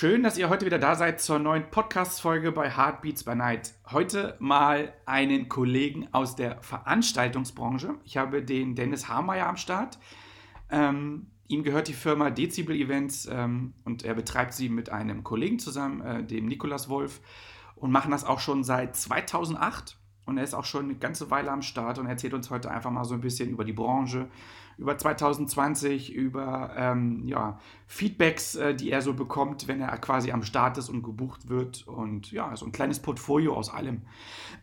Schön, dass ihr heute wieder da seid zur neuen Podcast-Folge bei Heartbeats by Night. Heute mal einen Kollegen aus der Veranstaltungsbranche. Ich habe den Dennis Hameyer am Start. Ähm, ihm gehört die Firma Dezibel Events ähm, und er betreibt sie mit einem Kollegen zusammen, äh, dem Nikolas Wolf, und machen das auch schon seit 2008. Und er ist auch schon eine ganze Weile am Start und erzählt uns heute einfach mal so ein bisschen über die Branche, über 2020, über ähm, ja, Feedbacks, äh, die er so bekommt, wenn er quasi am Start ist und gebucht wird. Und ja, so ein kleines Portfolio aus allem.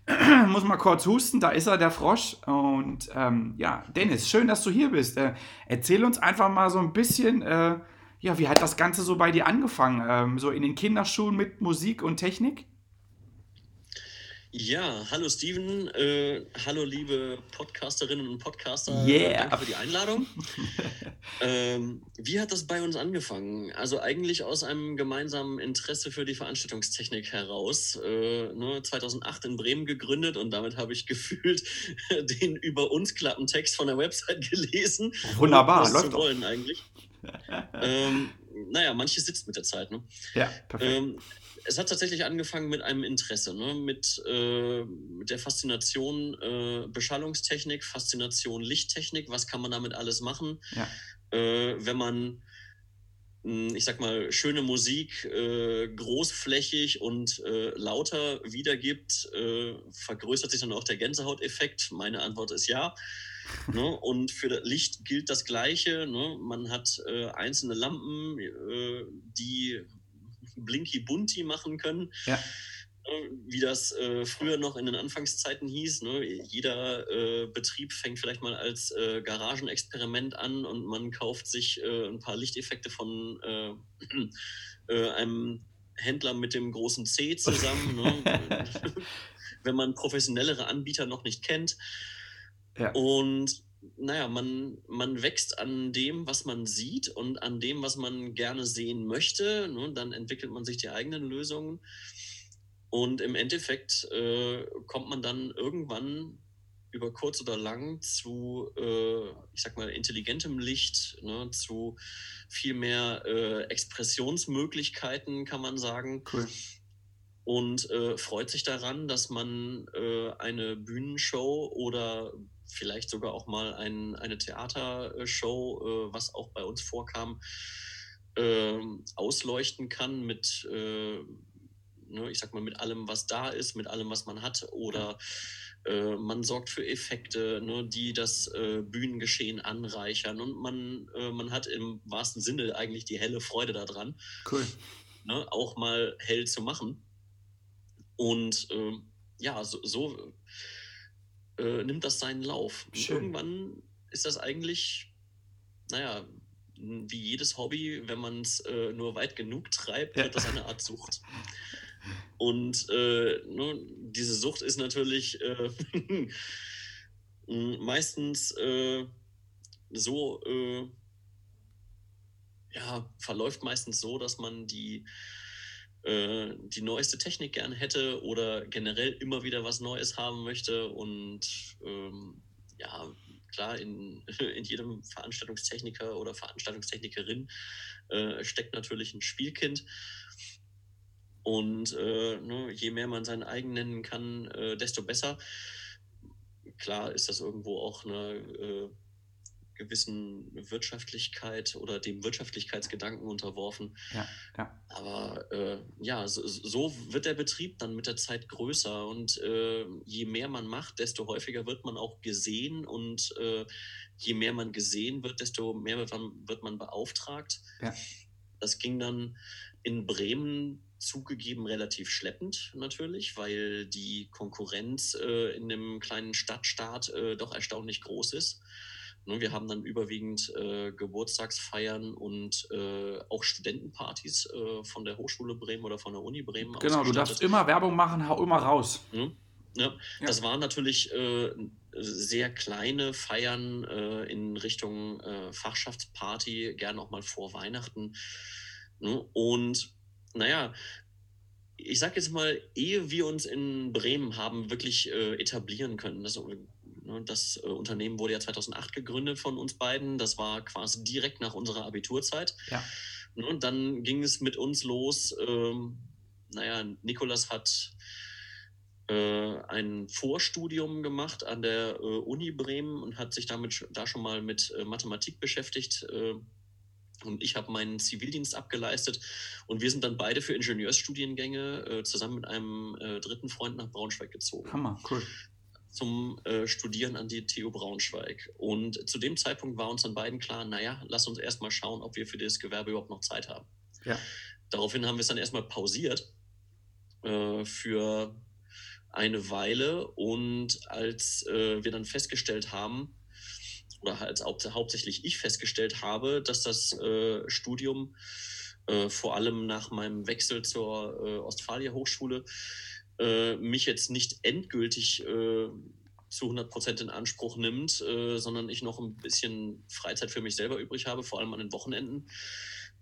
Muss mal kurz husten, da ist er, der Frosch. Und ähm, ja, Dennis, schön, dass du hier bist. Äh, erzähl uns einfach mal so ein bisschen, äh, ja, wie hat das Ganze so bei dir angefangen? Ähm, so in den Kinderschuhen mit Musik und Technik? Ja, hallo Steven, äh, hallo liebe Podcasterinnen und Podcaster. Yeah. Danke für die Einladung. ähm, wie hat das bei uns angefangen? Also eigentlich aus einem gemeinsamen Interesse für die Veranstaltungstechnik heraus. Äh, ne, 2008 in Bremen gegründet und damit habe ich gefühlt den über uns Klappentext von der Website gelesen. Wunderbar, läuft wollen eigentlich. ähm, naja, manches sitzt mit der Zeit. Ne? Ja, perfekt. Ähm, es hat tatsächlich angefangen mit einem Interesse, ne? mit, äh, mit der Faszination äh, Beschallungstechnik, Faszination Lichttechnik, was kann man damit alles machen, ja. äh, wenn man, hm, ich sag mal, schöne Musik äh, großflächig und äh, lauter wiedergibt, äh, vergrößert sich dann auch der Gänsehauteffekt? Meine Antwort ist ja. Ne? Und für das Licht gilt das Gleiche. Ne? Man hat einzelne Lampen, die Blinky Bunti machen können. Ja. Wie das äh, früher noch in den Anfangszeiten hieß. Ne? Jeder äh, Betrieb fängt vielleicht mal als äh, Garagenexperiment an und man kauft sich äh, ein paar Lichteffekte von äh, äh, einem Händler mit dem großen C zusammen. ne? Wenn man professionellere Anbieter noch nicht kennt. Ja. Und naja, man, man wächst an dem, was man sieht und an dem, was man gerne sehen möchte. Ne? Dann entwickelt man sich die eigenen Lösungen. Und im Endeffekt äh, kommt man dann irgendwann über kurz oder lang zu, äh, ich sag mal, intelligentem Licht, ne? zu viel mehr äh, Expressionsmöglichkeiten, kann man sagen. Cool. Und äh, freut sich daran, dass man äh, eine Bühnenshow oder vielleicht sogar auch mal ein, eine Theatershow, äh, was auch bei uns vorkam, äh, ausleuchten kann mit, äh, ne, ich sag mal, mit allem, was da ist, mit allem, was man hat. Oder äh, man sorgt für Effekte, ne, die das äh, Bühnengeschehen anreichern. Und man, äh, man hat im wahrsten Sinne eigentlich die helle Freude daran, cool. ne, auch mal hell zu machen. Und ähm, ja, so, so äh, nimmt das seinen Lauf. irgendwann ist das eigentlich, naja, wie jedes Hobby, wenn man es äh, nur weit genug treibt, ja. wird das eine Art Sucht. Und äh, ne, diese Sucht ist natürlich äh, meistens äh, so, äh, ja, verläuft meistens so, dass man die äh, die neueste Technik gerne hätte oder generell immer wieder was Neues haben möchte. Und ähm, ja, klar, in, in jedem Veranstaltungstechniker oder Veranstaltungstechnikerin äh, steckt natürlich ein Spielkind. Und äh, ne, je mehr man sein eigen nennen kann, äh, desto besser. Klar ist das irgendwo auch eine äh, gewissen Wirtschaftlichkeit oder dem Wirtschaftlichkeitsgedanken unterworfen. Ja, ja. Aber äh, ja, so, so, wird der Betrieb dann mit der Zeit größer und äh, je mehr man macht, desto häufiger wird man auch gesehen und äh, je mehr man gesehen wird, desto mehr wird man, wird man beauftragt. Ja. Das ging dann in Bremen zugegeben relativ schleppend natürlich, weil die Konkurrenz äh, in dem kleinen Stadtstaat äh, doch erstaunlich groß ist. Ne, wir haben dann überwiegend äh, Geburtstagsfeiern und äh, auch Studentenpartys äh, von der Hochschule Bremen oder von der Uni Bremen. Genau, du darfst immer Werbung machen, hau immer raus. Mhm. Ja, ja, das waren natürlich äh, sehr kleine Feiern äh, in Richtung äh, Fachschaftsparty, gerne auch mal vor Weihnachten. Ne? Und naja, ich sag jetzt mal, ehe wir uns in Bremen haben wirklich etablieren können, das, ne, das äh, Unternehmen wurde ja 2008 gegründet von uns beiden, das war quasi direkt nach unserer Abiturzeit. Ja. Ne, und dann ging es mit uns los. Ähm, naja, Nikolas hat äh, ein Vorstudium gemacht an der äh, Uni Bremen und hat sich damit da schon mal mit äh, Mathematik beschäftigt. Und ich habe meinen Zivildienst abgeleistet und wir sind dann beide für Ingenieursstudiengänge zusammen mit einem dritten Freund nach Braunschweig gezogen. Hammer, cool. Zum Studieren an die TU Braunschweig. Und zu dem Zeitpunkt war uns dann beiden klar, naja, lass uns erstmal schauen, ob wir für das Gewerbe überhaupt noch Zeit haben. Ja. Daraufhin haben wir es dann erstmal pausiert für eine Weile und als äh, wir dann festgestellt haben, oder als hauptsächlich ich festgestellt habe, dass das äh, Studium äh, vor allem nach meinem Wechsel zur äh, Ostfalia Hochschule äh, mich jetzt nicht endgültig äh, zu 100 Prozent in Anspruch nimmt, sondern ich noch ein bisschen Freizeit für mich selber übrig habe, vor allem an den Wochenenden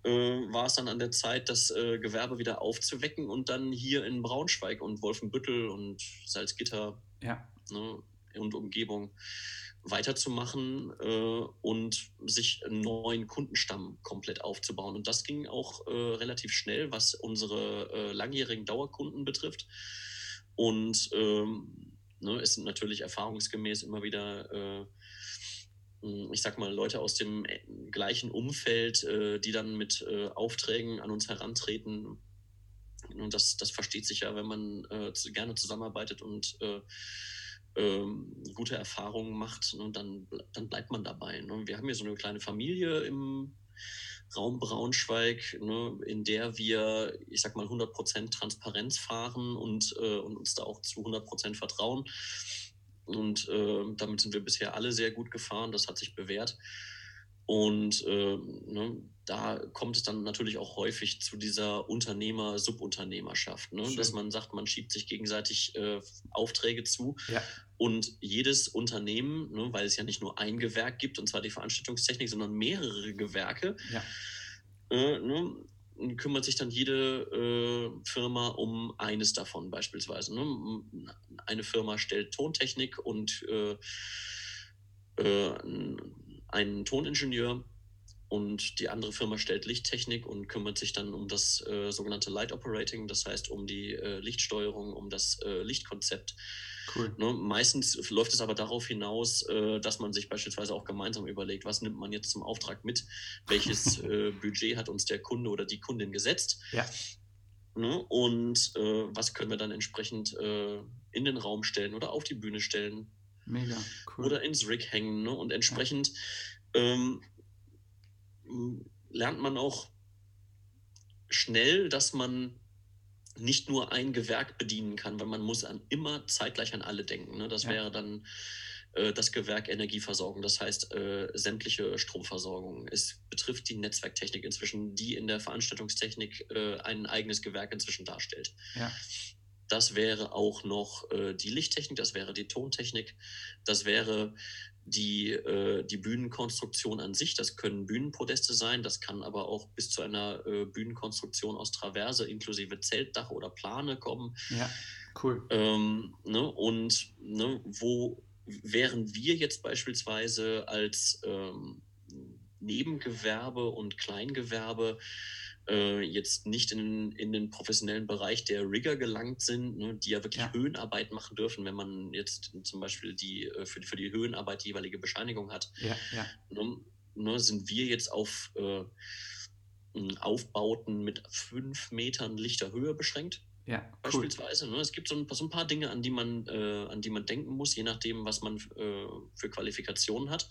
äh, war es dann an der Zeit, das äh, Gewerbe wieder aufzuwecken und dann hier in Braunschweig und Wolfenbüttel und Salzgitter ja. ne, und Umgebung weiterzumachen äh, und sich einen neuen Kundenstamm komplett aufzubauen. Und das ging auch äh, relativ schnell, was unsere äh, langjährigen Dauerkunden betrifft. Und ähm, ne, es sind natürlich erfahrungsgemäß immer wieder äh, hm, ich sag mal, Leute aus dem äh, gleichen Umfeld, äh, die dann mit Aufträgen an uns herantreten. Und das, das versteht sich ja, wenn man gerne zusammenarbeitet und ähm, gute Erfahrungen macht, ne, dann, dann bleibt man dabei. Ne? Wir haben hier so eine kleine Familie im Raum Braunschweig, ne, in der wir, ich sag mal, 100% Transparenz fahren und, und uns da auch zu 100% vertrauen. Und äh, damit sind wir bisher alle sehr gut gefahren. Das hat sich bewährt. Und äh, ne, da kommt es dann natürlich auch häufig zu dieser Unternehmer-Subunternehmerschaft, ne? dass man sagt, man schiebt sich gegenseitig äh, Aufträge zu. Ja. Und jedes Unternehmen, ne, weil es ja nicht nur ein Gewerk gibt, und zwar die Veranstaltungstechnik, sondern mehrere Gewerke, ja. äh, ne, kümmert sich dann jede äh, Firma um eines davon beispielsweise. Ne? Eine Firma stellt Tontechnik und äh, äh, einen Toningenieur und die andere Firma stellt Lichttechnik und kümmert sich dann um das äh, sogenannte Light Operating, das heißt um die äh, Lichtsteuerung, um das äh, Lichtkonzept Cool. Ne, meistens läuft es aber darauf hinaus, äh, dass man sich beispielsweise auch gemeinsam überlegt, was nimmt man jetzt zum Auftrag mit, welches äh, Budget hat uns der Kunde oder die Kundin gesetzt. Ja. Ne, und äh, was können wir dann entsprechend in den Raum stellen oder auf die Bühne stellen. Mega, cool. Oder ins Rig hängen. Ne? Und entsprechend ja. Ähm, lernt man auch schnell, dass man nicht nur ein Gewerk bedienen kann, weil man muss an, immer zeitgleich an alle denken. Ne? Das ja. wäre dann äh, das Gewerk Energieversorgung, das heißt äh, sämtliche Stromversorgung. Es betrifft die Netzwerktechnik inzwischen, die in der Veranstaltungstechnik äh, ein eigenes Gewerk inzwischen darstellt. Ja. Das wäre auch noch äh, die Lichttechnik, das wäre die Tontechnik, das wäre die, äh, die Bühnenkonstruktion an sich. Das können Bühnenpodeste sein, das kann aber auch bis zu einer äh, Bühnenkonstruktion aus Traverse inklusive Zeltdach oder Plane kommen. Ja, cool. Ähm, ne, und ne, wo wären wir jetzt beispielsweise als ähm, Nebengewerbe und Kleingewerbe äh, jetzt nicht in, in den professionellen Bereich der Rigger gelangt sind, ne, die ja wirklich ja. Höhenarbeit machen dürfen, wenn man jetzt zum Beispiel die äh, für, für die Höhenarbeit die jeweilige Bescheinigung hat, ja, ja. Ne, ne, sind wir jetzt auf äh, Aufbauten mit fünf Metern lichter Höhe beschränkt. Ja, beispielsweise. Cool. Ne? Es gibt so ein, so ein, paar Dinge, an die man, äh, an die man denken muss, je nachdem, was man äh, für Qualifikationen hat.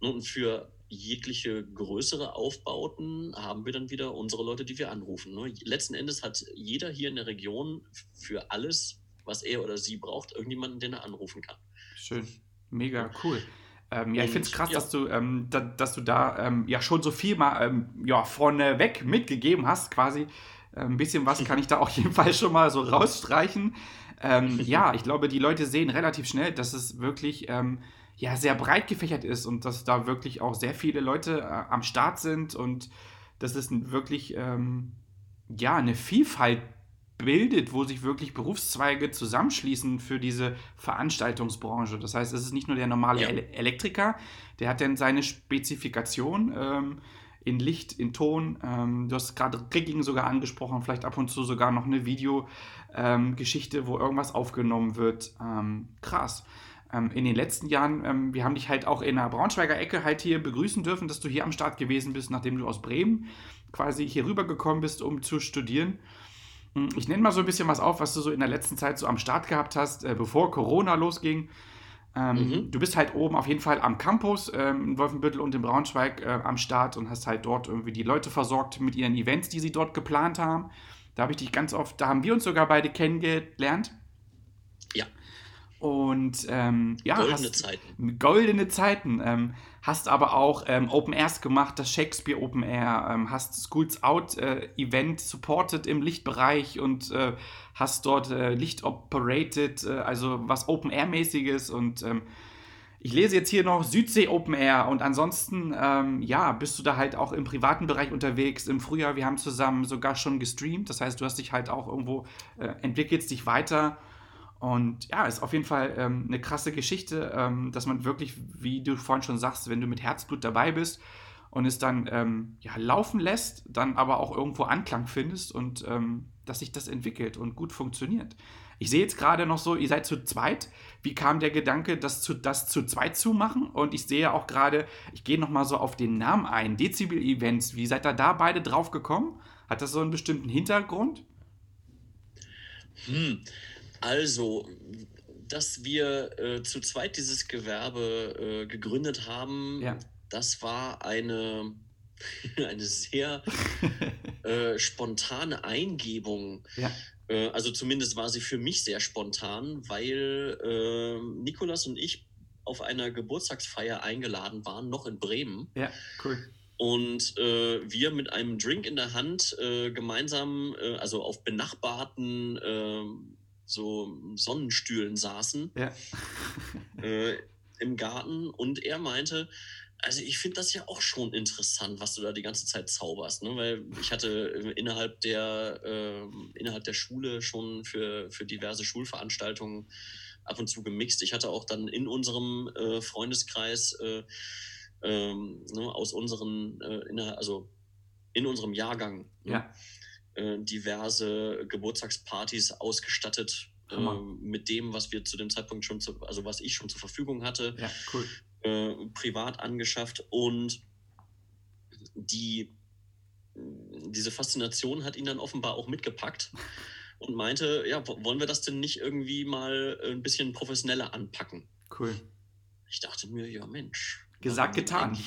Und für jegliche größere Aufbauten haben wir dann wieder unsere Leute, die wir anrufen. Ne? Letzten Endes hat jeder hier in der Region für alles, was er oder sie braucht, irgendjemanden, den er anrufen kann. Schön, mega cool. Ähm, ja, ich finde es krass, ja. dass, du, ähm, da, dass du da ähm, ja schon so viel mal ähm, ja, vorneweg mitgegeben hast, quasi. Äh, ein bisschen was kann ich da auf jeden Fall schon mal so rausstreichen. Ähm, ja, ich glaube, die Leute sehen relativ schnell, dass es wirklich ähm, ja, sehr breit gefächert ist und dass da wirklich auch sehr viele Leute äh, am Start sind und dass es wirklich ja, eine Vielfalt bildet, wo sich wirklich Berufszweige zusammenschließen für diese Veranstaltungsbranche. Das heißt, es ist nicht nur der normale ja. Elektriker, der hat dann seine Spezifikation ähm, in Licht, in Ton. Ähm, du hast gerade Rigging sogar angesprochen, vielleicht ab und zu sogar noch eine Videogeschichte, ähm, wo irgendwas aufgenommen wird. Ähm, krass. Ähm, in den letzten Jahren, ähm, wir haben dich halt auch in der Braunschweiger Ecke halt hier begrüßen dürfen, dass du hier am Start gewesen bist, nachdem du aus Bremen quasi hier rübergekommen bist, um zu studieren. Hm, ich nenne mal so ein bisschen was auf, was du so in der letzten Zeit so am Start gehabt hast, äh, bevor Corona losging. Ähm, mhm. Du bist halt oben auf jeden Fall am Campus in Wolfenbüttel und in Braunschweig äh, am Start und hast halt dort irgendwie die Leute versorgt mit ihren Events, die sie dort geplant haben. Da habe ich dich ganz oft, da haben wir uns sogar beide kennengelernt. Und ähm, ja, goldene hast, Zeiten. Goldene Zeiten. Ähm, hast aber auch ähm, Open Airs gemacht, das Shakespeare Open Air, ähm, hast Schools Out äh, Event supported im Lichtbereich und äh, hast dort äh, Licht operated, äh, also was Open Air mäßiges und ähm, ich lese jetzt hier noch Südsee Open Air und ansonsten, ähm, ja, bist du da halt auch im privaten Bereich unterwegs. Im Frühjahr, wir haben zusammen sogar schon gestreamt. Das heißt, du hast dich halt auch irgendwo, äh, entwickelst dich weiter und ja, ist auf jeden Fall ähm, eine krasse Geschichte, ähm, dass man wirklich, wie du vorhin schon sagst, wenn du mit Herzblut dabei bist und es dann ähm, ja, laufen lässt, dann aber auch irgendwo Anklang findest und ähm, dass sich das entwickelt und gut funktioniert. Ich sehe jetzt gerade noch so, ihr seid zu zweit. Wie kam der Gedanke, das zu, das zu zweit zu machen? Und ich sehe auch gerade, ich gehe noch mal so auf den Namen ein, Dezibel Events. Wie seid ihr da beide drauf gekommen? Hat das so einen bestimmten Hintergrund? Hm, also, dass wir äh, zu zweit dieses Gewerbe äh, gegründet haben, ja. das war eine, eine sehr äh, spontane Eingebung. Ja. Äh, also zumindest war sie für mich sehr spontan, weil ähm, Nikolas und ich auf einer Geburtstagsfeier eingeladen waren, noch in Bremen. Ja, cool. Und äh, wir mit einem Drink in der Hand äh, gemeinsam, äh, also auf benachbarten ähm, so Sonnenstühlen saßen ja. äh, im Garten und er meinte, also ich finde das ja auch schon interessant, was du da die ganze Zeit zauberst, ne? weil ich hatte innerhalb der, äh, innerhalb der Schule schon für, für diverse Schulveranstaltungen ab und zu gemixt. Ich hatte auch dann in unserem äh, Freundeskreis äh, ähm, ne, aus unseren, äh, in, also in unserem Jahrgang, ne? ja. Äh, diverse Geburtstagspartys ausgestattet äh, mit dem, was wir zu dem Zeitpunkt schon, zu, also was ich schon zur Verfügung hatte, ja, cool. äh, privat angeschafft und die diese Faszination hat ihn dann offenbar auch mitgepackt und meinte, ja, wollen wir das denn nicht irgendwie mal ein bisschen professioneller anpacken? Cool. Ich dachte mir, ja Mensch. Gesagt, getan.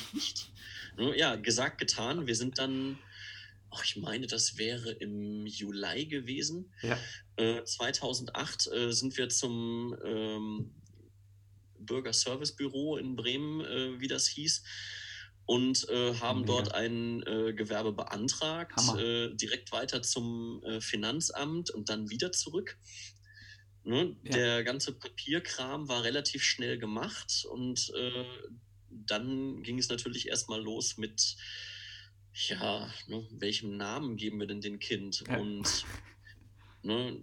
Ja, gesagt, getan. Wir sind dann oh, ich meine, das wäre im Juli gewesen. Ja. Äh, 2008 äh, sind wir zum ähm, Bürgerservicebüro in Bremen, äh, wie das hieß, und äh, haben Mega. dort ein äh, Gewerbe beantragt, äh, direkt weiter zum Finanzamt und dann wieder zurück. Ne? Ja. Der ganze Papierkram war relativ schnell gemacht und dann ging es natürlich erstmal los mit ja, ne, welchem Namen geben wir denn dem Kind? Ja. Und ne,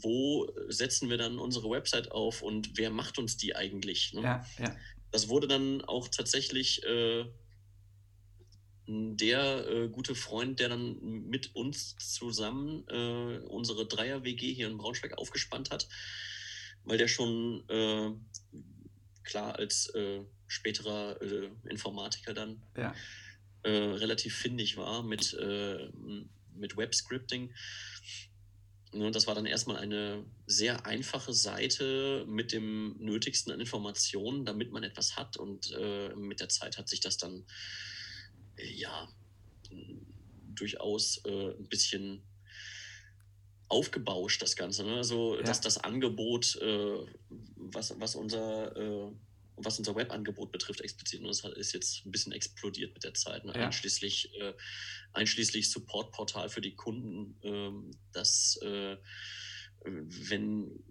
wo setzen wir dann unsere Website auf und wer macht uns die eigentlich? Ne? Ja, ja. Das wurde dann auch tatsächlich äh, der äh, gute Freund, der dann mit uns zusammen äh, unsere Dreier-WG hier in Braunschweig aufgespannt hat, weil der schon äh, klar als äh, späterer äh, Informatiker dann ja äh, relativ findig war mit, äh, mit Web-Scripting. Ne, das war dann erstmal eine sehr einfache Seite mit dem Nötigsten an Informationen, damit man etwas hat. Und äh, mit der Zeit hat sich das dann äh, ja durchaus äh, ein bisschen aufgebauscht, das Ganze. Ne? Also, ja. dass das Angebot, was, was unser äh, was unser Webangebot betrifft, explizit, das ist jetzt ein bisschen explodiert mit der Zeit. Ne? Ja. Einschließlich, äh, einschließlich Supportportal für die Kunden, ähm, dass äh, wenn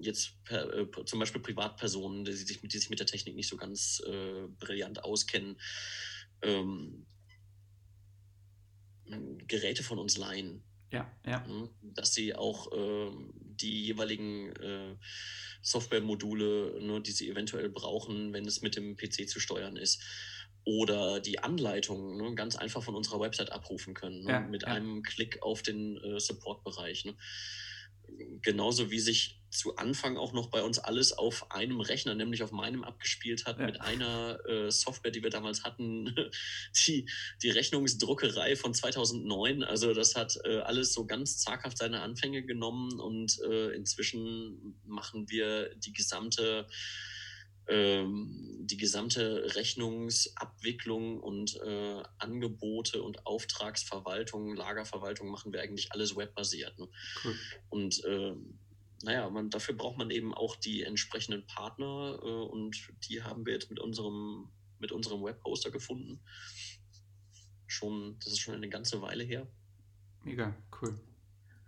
jetzt per, äh, zum Beispiel Privatpersonen, die sich, die sich mit der Technik nicht so ganz äh, brillant auskennen, ähm, Geräte von uns leihen. Ja, ja. Ne? Dass sie auch äh, die jeweiligen äh, Softwaremodule, ne, die sie eventuell brauchen, wenn es mit dem PC zu steuern ist, oder die Anleitung ne, ganz einfach von unserer Website abrufen können, ne, ja, mit ja. einem Klick auf den äh, Support-Bereich. Ne genauso wie sich zu Anfang auch noch bei uns alles auf einem Rechner, nämlich auf meinem abgespielt hat, ja. mit einer äh, Software, die wir damals hatten, die, die Rechnungsdruckerei von 2009. Also das hat äh, alles so ganz zaghaft seine Anfänge genommen und äh, inzwischen machen wir die gesamte die gesamte Rechnungsabwicklung und äh, Angebote und Auftragsverwaltung, Lagerverwaltung machen wir eigentlich alles webbasiert. Ne? Cool. Und äh, naja, man, dafür braucht man eben auch die entsprechenden Partner äh, und die haben wir jetzt mit unserem, mit unserem Webhoster gefunden. Schon, das ist schon eine ganze Weile her. Mega, cool.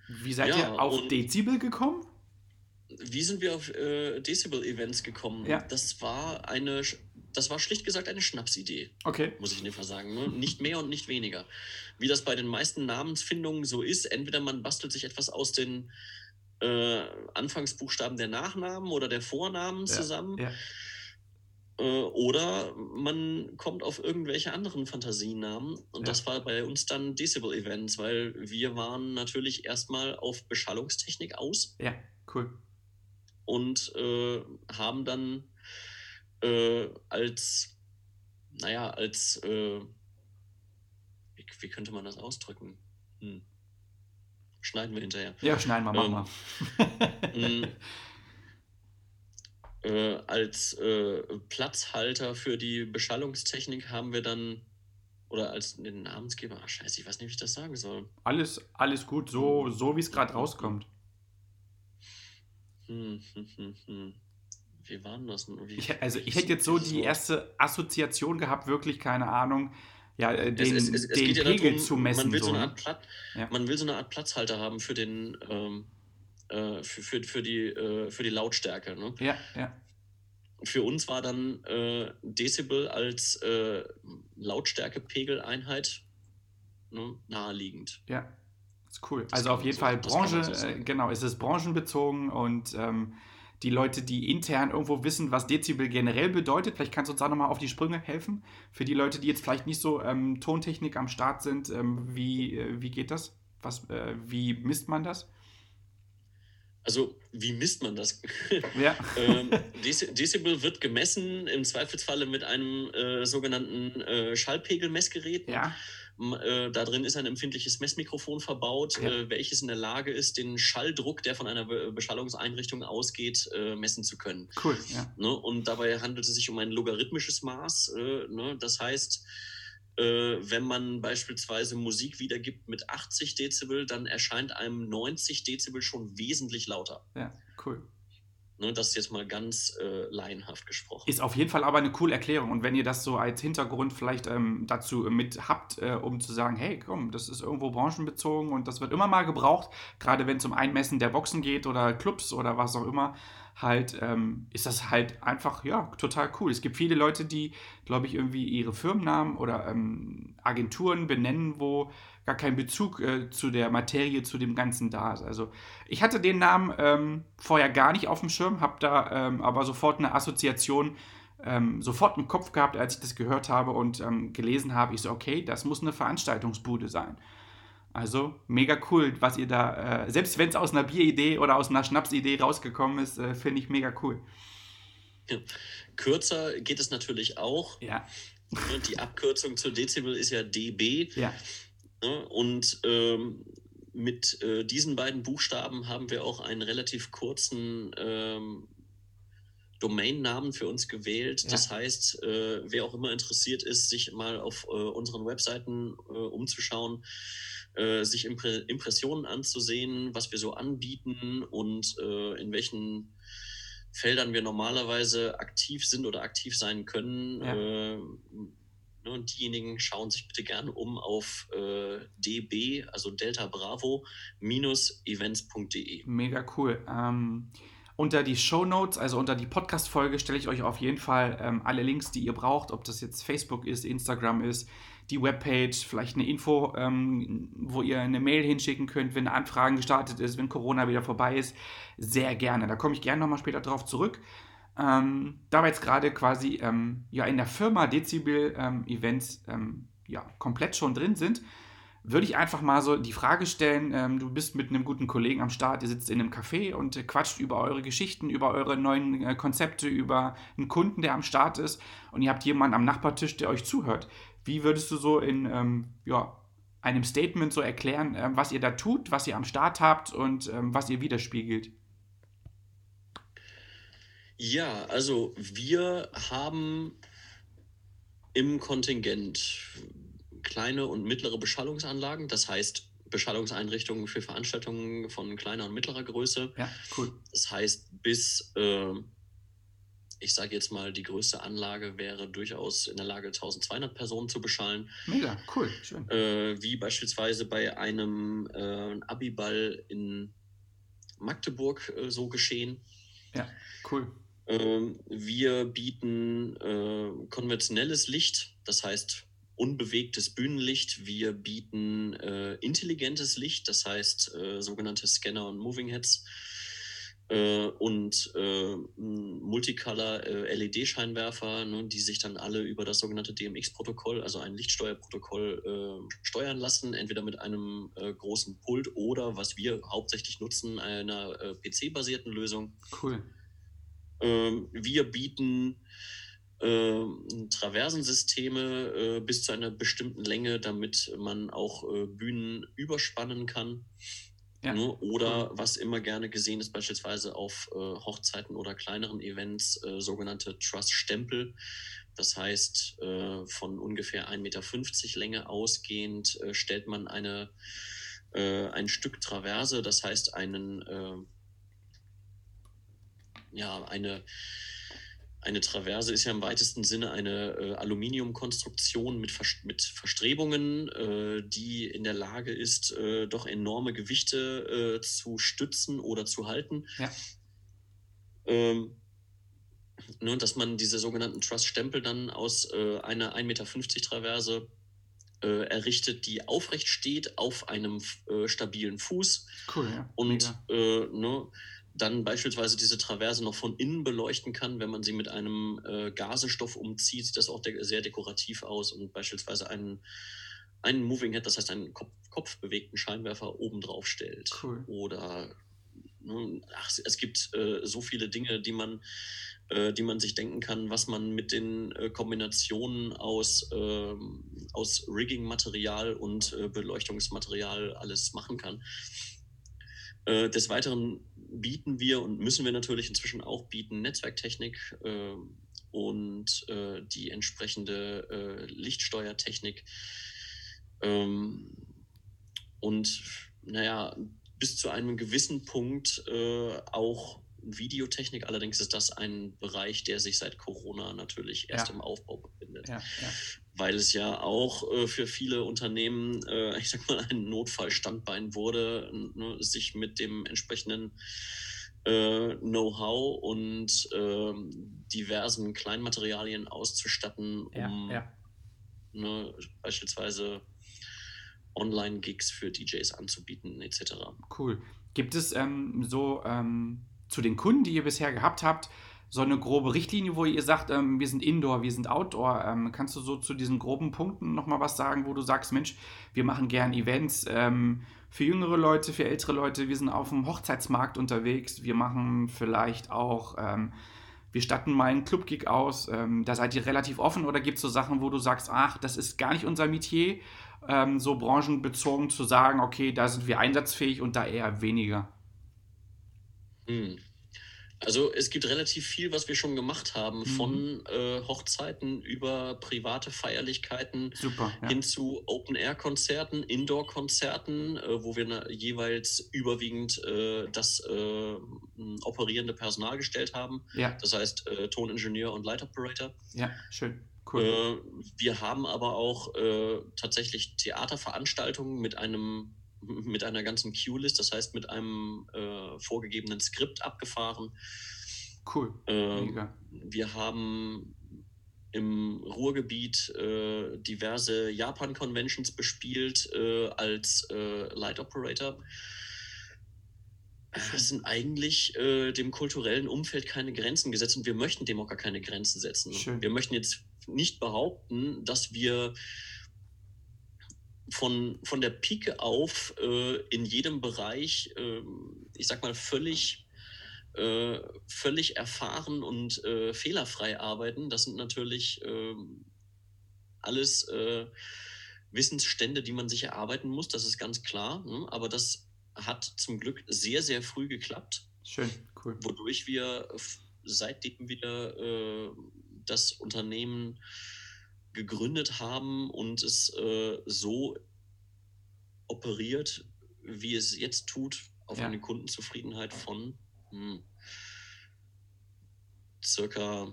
Wie seid ja, ihr auf Dezibel gekommen? Wie sind wir auf äh, Decibel-Events gekommen? Ja. Das war eine, das war schlicht gesagt eine Schnapsidee. Okay. Muss ich in dem Fall sagen. Ne? Nicht mehr und nicht weniger. Wie das bei den meisten Namensfindungen so ist, entweder man bastelt sich etwas aus den äh, Anfangsbuchstaben der Nachnamen oder der Vornamen ja. zusammen. Ja. Äh, oder man kommt auf irgendwelche anderen Fantasienamen. Und das war bei uns dann Decibel Events, weil wir waren natürlich erstmal auf Beschallungstechnik aus. Ja, cool und äh, haben dann äh, als, naja, als, äh, wie, wie, könnte man das ausdrücken? Hm. Schneiden wir hinterher. Ja, schneiden wir, machen ähm, wir. Äh, als äh, Platzhalter für die Beschallungstechnik haben wir dann oder als den Namensgeber, ach scheiße, ich weiß nicht, wie ich das sagen soll. Alles, alles gut, so, so wie es gerade rauskommt. Hm, hm, hm, hm. Wie war das? Wie, ich, also ich hätte jetzt so die erste Assoziation gehabt, wirklich keine Ahnung, ja, äh, den, es, es, es den ja Pegel darum, zu messen. Man will so, eine Art Platz, ja. man will so eine Art Platzhalter haben für den ähm, äh, für, für, für, die, äh, für die Lautstärke. Ne? Ja, ja. Für uns war dann äh, Dezibel als äh, Lautstärkepegeleinheit ne, naheliegend. Ja. Das ist cool. Das also auf jeden so, Fall Branche, so äh, genau, es ist branchenbezogen und ähm, die Leute, die intern irgendwo wissen, was Dezibel generell bedeutet, vielleicht kannst du uns da nochmal auf die Sprünge helfen. Für die Leute, die jetzt vielleicht nicht so ähm, Tontechnik am Start sind, ähm, wie, äh, wie geht das? Was, äh, wie misst man das? Also, wie misst man das? Ja. ähm, Dezibel wird gemessen, im Zweifelsfalle mit einem äh, sogenannten äh, Schallpegelmessgerät. Ja. Äh, da drin ist ein empfindliches Messmikrofon verbaut, ja. äh, welches in der Lage ist, den Schalldruck, der von einer Be Beschallungseinrichtung ausgeht, äh, messen zu können. Cool, ja. Ne? Und dabei handelt es sich um ein logarithmisches Maß. Äh, ne? Das heißt, äh, wenn man beispielsweise Musik wiedergibt mit 80 Dezibel, dann erscheint einem 90 Dezibel schon wesentlich lauter. Ja, cool. Ne, das ist jetzt mal ganz äh, laienhaft gesprochen. Ist auf jeden Fall aber eine coole Erklärung. Und wenn ihr das so als Hintergrund vielleicht ähm, dazu mit habt, äh, um zu sagen, hey, komm, das ist irgendwo branchenbezogen und das wird immer mal gebraucht, gerade wenn es um Einmessen der Boxen geht oder Clubs oder was auch immer, halt, ähm, ist das halt einfach, ja, total cool. Es gibt viele Leute, die, glaube ich, irgendwie ihre Firmennamen oder ähm, Agenturen benennen, wo gar kein Bezug äh, zu der Materie, zu dem Ganzen da ist. Also ich hatte den Namen ähm, vorher gar nicht auf dem Schirm, habe da ähm, aber sofort eine Assoziation ähm, sofort im Kopf gehabt, als ich das gehört habe und ähm, gelesen habe. Ich so, okay, das muss eine Veranstaltungsbude sein. Also mega cool, was ihr da, äh, selbst wenn es aus einer Bieridee oder aus einer Schnapsidee rausgekommen ist, äh, finde ich mega cool. Ja. Kürzer geht es natürlich auch. Ja. Die Abkürzung zu Dezibel ist ja dB. Ja. Ne? Und ähm, mit äh, diesen beiden Buchstaben haben wir auch einen relativ kurzen ähm, Domainnamen für uns gewählt. Ja. Das heißt, äh, wer auch immer interessiert ist, sich mal auf äh, unseren Webseiten äh, umzuschauen, äh, sich Impre Impressionen anzusehen, was wir so anbieten und äh, in welchen Feldern wir normalerweise aktiv sind oder aktiv sein können. Ja. Äh, ne, und diejenigen schauen sich bitte gerne um auf db, also Delta Bravo, minus events.de. Mega cool. Ähm unter die Show Notes, also unter die Podcast-Folge, stelle ich euch auf jeden Fall ähm, alle Links, die ihr braucht, ob das jetzt Facebook ist, Instagram ist, die Webpage, vielleicht eine Info, ähm, wo ihr eine Mail hinschicken könnt, wenn Anfragen gestartet ist, wenn Corona wieder vorbei ist. Sehr gerne. Da komme ich gerne nochmal später drauf zurück. Ähm, da wir jetzt gerade quasi ähm, ja, in der Firma Dezibel ähm, Events ähm, ja, komplett schon drin sind, würde ich einfach mal so die Frage stellen, ähm, du bist mit einem guten Kollegen am Start, ihr sitzt in einem Café und äh, quatscht über eure Geschichten, über eure neuen äh, Konzepte, über einen Kunden, der am Start ist und ihr habt jemanden am Nachbartisch, der euch zuhört. Wie würdest du so in ähm, ja, einem Statement so erklären, ähm, was ihr da tut, was ihr am Start habt und ähm, was ihr widerspiegelt? Ja, also wir haben im Kontingent kleine und mittlere Beschallungsanlagen, das heißt Beschallungseinrichtungen für Veranstaltungen von kleiner und mittlerer Größe. Ja, cool. Das heißt, bis, äh, ich sage jetzt mal, die größte Anlage wäre durchaus in der Lage, 1200 Personen zu beschallen. Mega, cool, schön. Äh, wie beispielsweise bei einem äh, Abiball in Magdeburg äh, so geschehen. Ja, cool. Ähm, wir bieten äh, konventionelles Licht, das heißt unbewegtes Bühnenlicht. Wir bieten äh, intelligentes Licht, das heißt äh, sogenannte Scanner und Moving Heads äh, und äh, Multicolor äh, LED-Scheinwerfer, ne, die sich dann alle über das sogenannte DMX-Protokoll, also ein Lichtsteuerprotokoll, äh, steuern lassen, entweder mit einem großen Pult oder, was wir hauptsächlich nutzen, einer PC-basierten Lösung. Cool. Ähm, wir bieten äh, Traversensysteme äh, bis zu einer bestimmten Länge, damit man auch äh, Bühnen überspannen kann. Ja. Ne? Oder was immer gerne gesehen ist, beispielsweise auf äh, Hochzeiten oder kleineren Events, äh, sogenannte Truss-Stempel. Das heißt, äh, von ungefähr 1,50 Meter Länge ausgehend stellt man eine, ein Stück Traverse, das heißt einen, ja, eine eine Traverse ist ja im weitesten Sinne eine äh, Aluminiumkonstruktion mit, Vers mit Verstrebungen, äh, die in der Lage ist, äh, doch enorme Gewichte äh, zu stützen oder zu halten. Ja. Ähm, ne, dass man diese sogenannten Truss-Stempel dann aus äh, einer 1,50 Meter Traverse äh, errichtet, die aufrecht steht auf einem stabilen Fuß. Cool, ja. Und ne, dann beispielsweise diese Traverse noch von innen beleuchten kann, wenn man sie mit einem äh, Gasestoff umzieht, sieht das auch de sehr dekorativ aus und beispielsweise einen, einen Moving Head, das heißt einen Kopf, kopfbewegten Scheinwerfer oben drauf stellt. Cool. Oder ach, es gibt äh, so viele Dinge, die man, äh, die man sich denken kann, was man mit den äh, Kombinationen aus, ähm, aus Rigging-Material und äh, Beleuchtungsmaterial alles machen kann. Äh, des Weiteren bieten wir und müssen wir natürlich inzwischen auch bieten Netzwerktechnik äh, und äh, die entsprechende äh, Lichtsteuertechnik. Ähm, und naja, bis zu einem gewissen Punkt äh, auch Videotechnik. Allerdings ist das ein Bereich, der sich seit Corona natürlich erst ja. im Aufbau befindet. Ja, ja. Weil es ja auch äh, für viele Unternehmen, äh, ich sag mal, ein Notfallstandbein wurde, ne, sich mit dem entsprechenden äh, Know-how und ähm, diversen Kleinmaterialien auszustatten, um ne, beispielsweise Online-Gigs für DJs anzubieten, etc. Cool. Gibt es ähm, so ähm, zu den Kunden, die ihr bisher gehabt habt, so eine grobe Richtlinie, wo ihr sagt, ähm, wir sind Indoor, wir sind Outdoor. Ähm, kannst du so zu diesen groben Punkten nochmal was sagen, wo du sagst, Mensch, wir machen gern Events ähm, für jüngere Leute, für ältere Leute, wir sind auf dem Hochzeitsmarkt unterwegs, wir machen vielleicht auch, ähm, wir statten mal einen Clubgig aus. Ähm, da seid ihr relativ offen oder gibt es so Sachen, wo du sagst, ach, das ist gar nicht unser Metier ähm, so branchenbezogen zu sagen, okay, da sind wir einsatzfähig und da eher weniger? Hm. Also es gibt relativ viel, was wir schon gemacht haben, mhm. von äh, Hochzeiten über private Feierlichkeiten Super, ja. hin zu Open-Air-Konzerten, Indoor-Konzerten, äh, wo wir jeweils überwiegend äh, das äh, operierende Personal gestellt haben. Ja. Das heißt äh, Toningenieur und Light Operator. Ja, schön. Cool. Äh, wir haben aber auch tatsächlich Theaterveranstaltungen mit einem mit einer ganzen Queue-List, das heißt mit einem äh, vorgegebenen Skript abgefahren. Cool. Äh, Mega. Wir haben im Ruhrgebiet äh, diverse Japan-Conventions bespielt äh, als äh, Light Operator. Es sind eigentlich äh, dem kulturellen Umfeld keine Grenzen gesetzt und wir möchten dem auch gar keine Grenzen setzen. Schön. Wir möchten jetzt nicht behaupten, dass wir von, von der Pike auf äh, in jedem Bereich, äh, ich sag mal, völlig, äh, völlig erfahren und äh, fehlerfrei arbeiten. Das sind natürlich ähm, alles äh, Wissensstände, die man sich erarbeiten muss, das ist ganz klar. Ne? Aber das hat zum Glück sehr, sehr früh geklappt. Schön, cool. Wodurch wir, seitdem wir äh, das Unternehmen gegründet haben und es äh, so operiert, wie es jetzt tut, auf ja. eine Kundenzufriedenheit von hm, circa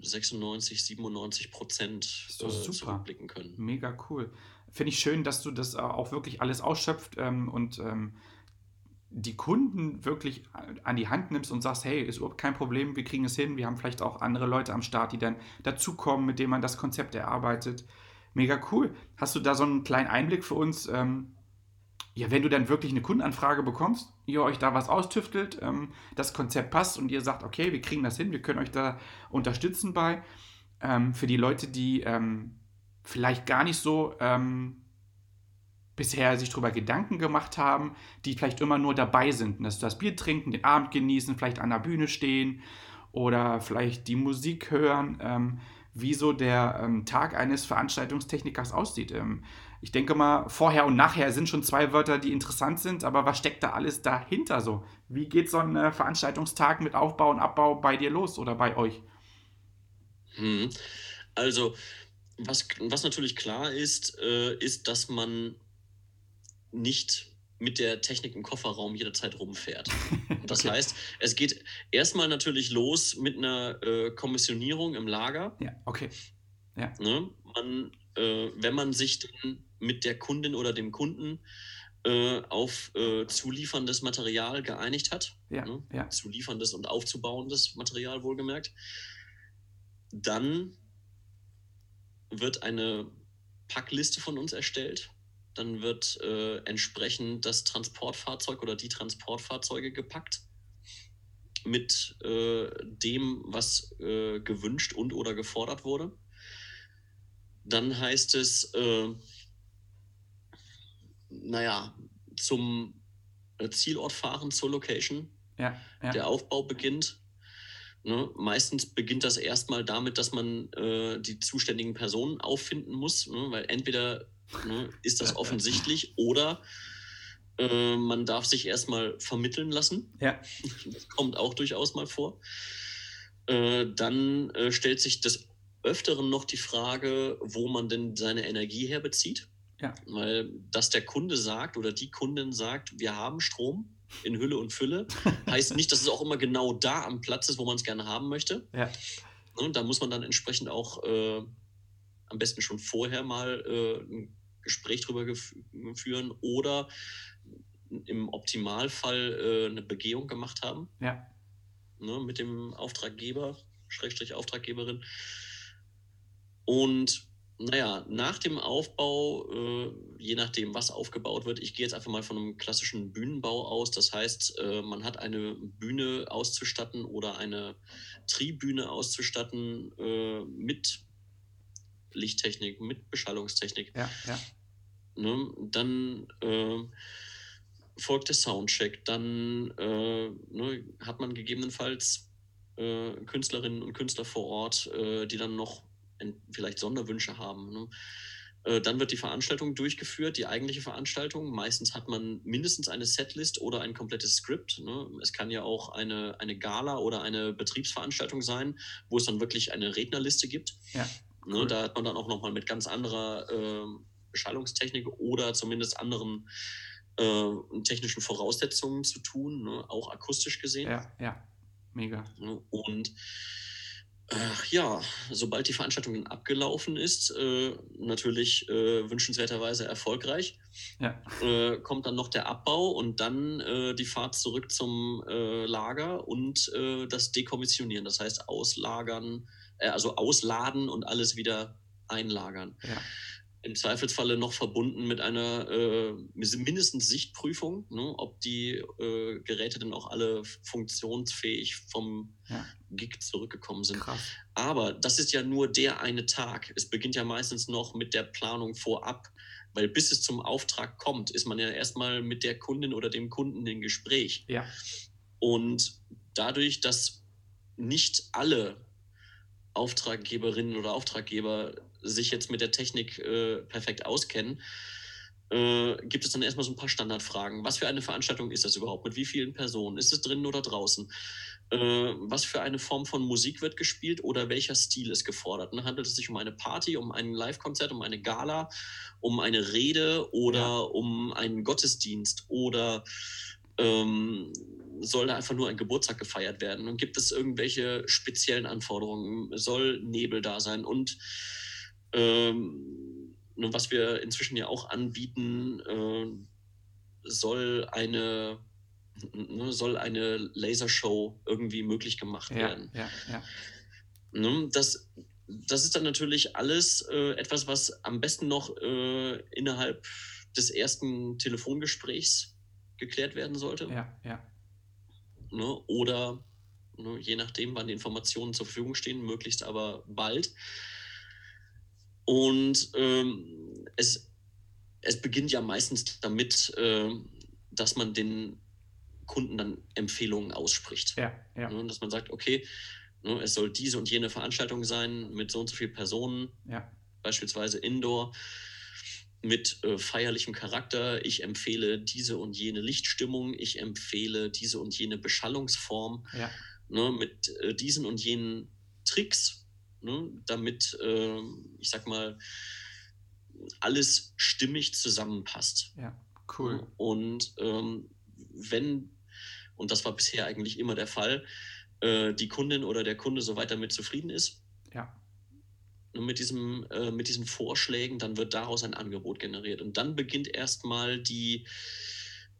96, 97 Prozent äh, zurückblicken können. Mega cool. Finde ich schön, dass du das auch wirklich alles ausschöpft ähm, und ähm, die Kunden wirklich an die Hand nimmst und sagst, hey, ist überhaupt kein Problem, wir kriegen es hin. Wir haben vielleicht auch andere Leute am Start, die dann dazukommen, mit denen man das Konzept erarbeitet. Mega cool. Hast du da so einen kleinen Einblick für uns? Ähm, ja, wenn du dann wirklich eine Kundenanfrage bekommst, ihr euch da was austüftelt, ähm, das Konzept passt und ihr sagt, okay, wir kriegen das hin, wir können euch da unterstützen bei. Ähm, für die Leute, die ähm, vielleicht gar nicht so ähm, bisher sich darüber Gedanken gemacht haben, die vielleicht immer nur dabei sind, dass das Bier trinken, den Abend genießen, vielleicht an der Bühne stehen oder vielleicht die Musik hören, ähm, wie so der ähm, Tag eines Veranstaltungstechnikers aussieht. Ähm, ich denke mal, vorher und nachher sind schon zwei Wörter, die interessant sind, aber was steckt da alles dahinter so? Wie geht so ein äh, Veranstaltungstag mit Aufbau und Abbau bei dir los oder bei euch? Hm. Also, was, was natürlich klar ist, äh, ist, dass man nicht mit der Technik im Kofferraum jederzeit rumfährt. Das okay. heißt, es geht erstmal natürlich los mit einer äh, Kommissionierung im Lager. Ja, okay. Ja. Ne? Man, äh, wenn man sich dann mit der Kundin oder dem Kunden äh, auf äh, zulieferndes Material geeinigt hat, ja, ne? ja. zulieferndes und aufzubauendes Material wohlgemerkt, dann wird eine Packliste von uns erstellt dann wird äh, entsprechend das Transportfahrzeug oder die Transportfahrzeuge gepackt mit äh, dem, was äh, gewünscht und oder gefordert wurde. Dann heißt es, äh, naja, zum äh, Zielort fahren, zur Location. Ja, ja. Der Aufbau beginnt. Ne? Meistens beginnt das erstmal damit, dass man äh, die zuständigen Personen auffinden muss, ne? weil entweder Ne? Ist das offensichtlich? Oder äh, man darf sich erstmal vermitteln lassen. Ja. Das kommt auch durchaus mal vor. Äh, dann äh, stellt sich des Öfteren noch die Frage, wo man denn seine Energie herbezieht. Ja. Weil, dass der Kunde sagt oder die Kundin sagt, wir haben Strom in Hülle und Fülle, heißt nicht, dass es auch immer genau da am Platz ist, wo man es gerne haben möchte. Ja. Und ne, da muss man dann entsprechend auch äh, am besten schon vorher mal äh, ein Gespräch drüber führen oder im Optimalfall äh, eine Begehung gemacht haben. Ja. Ne, mit dem Auftraggeber, Schrägstrich Auftraggeberin. Und naja, nach dem Aufbau, äh, je nachdem, was aufgebaut wird, ich gehe jetzt einfach mal von einem klassischen Bühnenbau aus. Das heißt, äh, man hat eine Bühne auszustatten oder eine Tribüne auszustatten äh, mit Lichttechnik, mit Beschallungstechnik. Ja, ja. Ne? Dann äh, folgt der Soundcheck, dann äh, ne, hat man gegebenenfalls äh, Künstlerinnen und Künstler vor Ort, äh, die dann noch vielleicht Sonderwünsche haben. Ne? Äh, dann wird die Veranstaltung durchgeführt, die eigentliche Veranstaltung. Meistens hat man mindestens eine Setlist oder ein komplettes Skript. Ne? Es kann ja auch eine, eine Gala oder eine Betriebsveranstaltung sein, wo es dann wirklich eine Rednerliste gibt. Ja, ne? cool. Da hat man dann auch nochmal mit ganz anderer äh, Beschallungstechnik oder zumindest anderen äh, technischen Voraussetzungen zu tun, ne? auch akustisch gesehen. Ja, ja, mega. Ne? Und Ach ja, sobald die Veranstaltung abgelaufen ist, äh, natürlich äh, wünschenswerterweise erfolgreich, ja. äh, kommt dann noch der Abbau und dann äh, die Fahrt zurück zum äh, Lager und äh, das Dekommissionieren, das heißt auslagern, also ausladen und alles wieder einlagern. Ja im Zweifelsfalle noch verbunden mit einer äh, mindestens Sichtprüfung, ne, ob die äh, Geräte denn auch alle funktionsfähig vom ja. Gig zurückgekommen sind. Krass. Aber das ist ja nur der eine Tag. Es beginnt ja meistens noch mit der Planung vorab, weil bis es zum Auftrag kommt, ist man ja erstmal mit der Kundin oder dem Kunden im Gespräch. Ja. Und dadurch, dass nicht alle Auftraggeberinnen oder Auftraggeber sich jetzt mit der Technik äh, perfekt auskennen, äh, gibt es dann erstmal so ein paar Standardfragen. Was für eine Veranstaltung ist das überhaupt? Mit wie vielen Personen? Ist es drinnen oder draußen? Äh, was für eine Form von Musik wird gespielt oder welcher Stil ist gefordert? Und handelt es sich um eine Party, um ein Live-Konzert, um eine Gala, um eine Rede oder ja. um einen Gottesdienst oder ähm, soll da einfach nur ein Geburtstag gefeiert werden? Und gibt es irgendwelche speziellen Anforderungen? Soll Nebel da sein? Und ähm, was wir inzwischen ja auch anbieten, äh, soll eine ne, soll eine Lasershow irgendwie möglich gemacht ja, werden. Ja, ja. Ne, das, das ist dann natürlich alles äh, etwas, was am besten noch äh, innerhalb des ersten Telefongesprächs geklärt werden sollte. Ja, ja. Ne, oder ne, je nachdem, wann die Informationen zur Verfügung stehen, möglichst aber bald. Und ähm, es, es beginnt ja meistens damit, äh, dass man den Kunden dann Empfehlungen ausspricht. Ja, ja. Ne, dass man sagt, okay, ne, es soll diese und jene Veranstaltung sein mit so und so vielen Personen, ja. beispielsweise Indoor, mit äh, feierlichem Charakter. Ich empfehle diese und jene Lichtstimmung, ich empfehle diese und jene Beschallungsform, ja. ne, mit äh, diesen und jenen Tricks, ne, damit, äh, ich sag mal, alles stimmig zusammenpasst. Ja, cool. Und ähm, wenn, und das war bisher eigentlich immer der Fall, äh, die Kundin oder der Kunde soweit damit zufrieden ist. Mit, diesem, äh, mit diesen Vorschlägen, dann wird daraus ein Angebot generiert. Und dann beginnt erstmal die,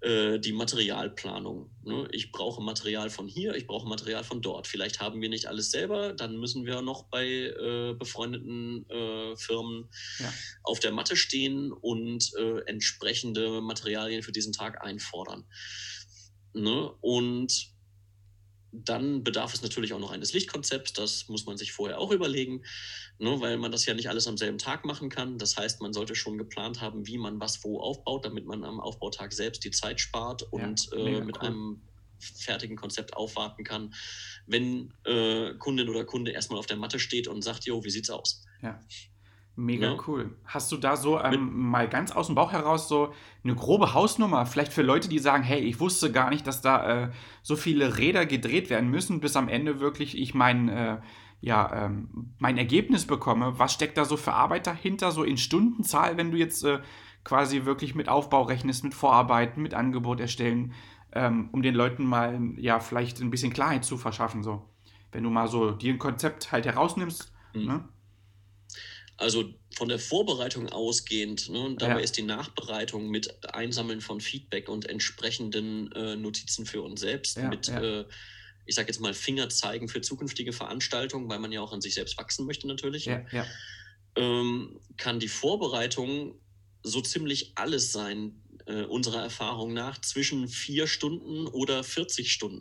äh, die Materialplanung. Ne? Ich brauche Material von hier, ich brauche Material von dort. Vielleicht haben wir nicht alles selber, dann müssen wir noch bei äh, befreundeten äh, Firmen ja. auf der Matte stehen und äh, entsprechende Materialien für diesen Tag einfordern. Ne? Und dann bedarf es natürlich auch noch eines Lichtkonzepts. Das muss man sich vorher auch überlegen, ne, weil man das ja nicht alles am selben Tag machen kann. Das heißt, man sollte schon geplant haben, wie man was wo aufbaut, damit man am Aufbautag selbst die Zeit spart und ja, äh, mit cool. einem fertigen Konzept aufwarten kann, wenn äh, Kundin oder Kunde erstmal auf der Matte steht und sagt, jo, wie sieht's aus? Ja. Mega ja. cool. Hast du da so ähm, mal ganz aus dem Bauch heraus so eine grobe Hausnummer, vielleicht für Leute, die sagen, hey, ich wusste gar nicht, dass da äh, so viele Räder gedreht werden müssen, bis am Ende wirklich ich mein, äh, ja, ähm, mein Ergebnis bekomme. Was steckt da so für Arbeit dahinter, so in Stundenzahl, wenn du jetzt äh, quasi wirklich mit Aufbau rechnest, mit Vorarbeiten, mit Angebot erstellen, ähm, um den Leuten mal, ja, vielleicht ein bisschen Klarheit zu verschaffen, so. Wenn du mal so dir ein Konzept halt herausnimmst, mhm. ne? Also von der Vorbereitung ausgehend, ne, dabei ja. ist die Nachbereitung mit Einsammeln von Feedback und entsprechenden äh, Notizen für uns selbst, ja, mit, ja. Äh, ich sage jetzt mal, Fingerzeigen für zukünftige Veranstaltungen, weil man ja auch an sich selbst wachsen möchte natürlich. Ähm, kann die Vorbereitung so ziemlich alles sein, äh, unserer Erfahrung nach, zwischen vier Stunden oder 40 Stunden.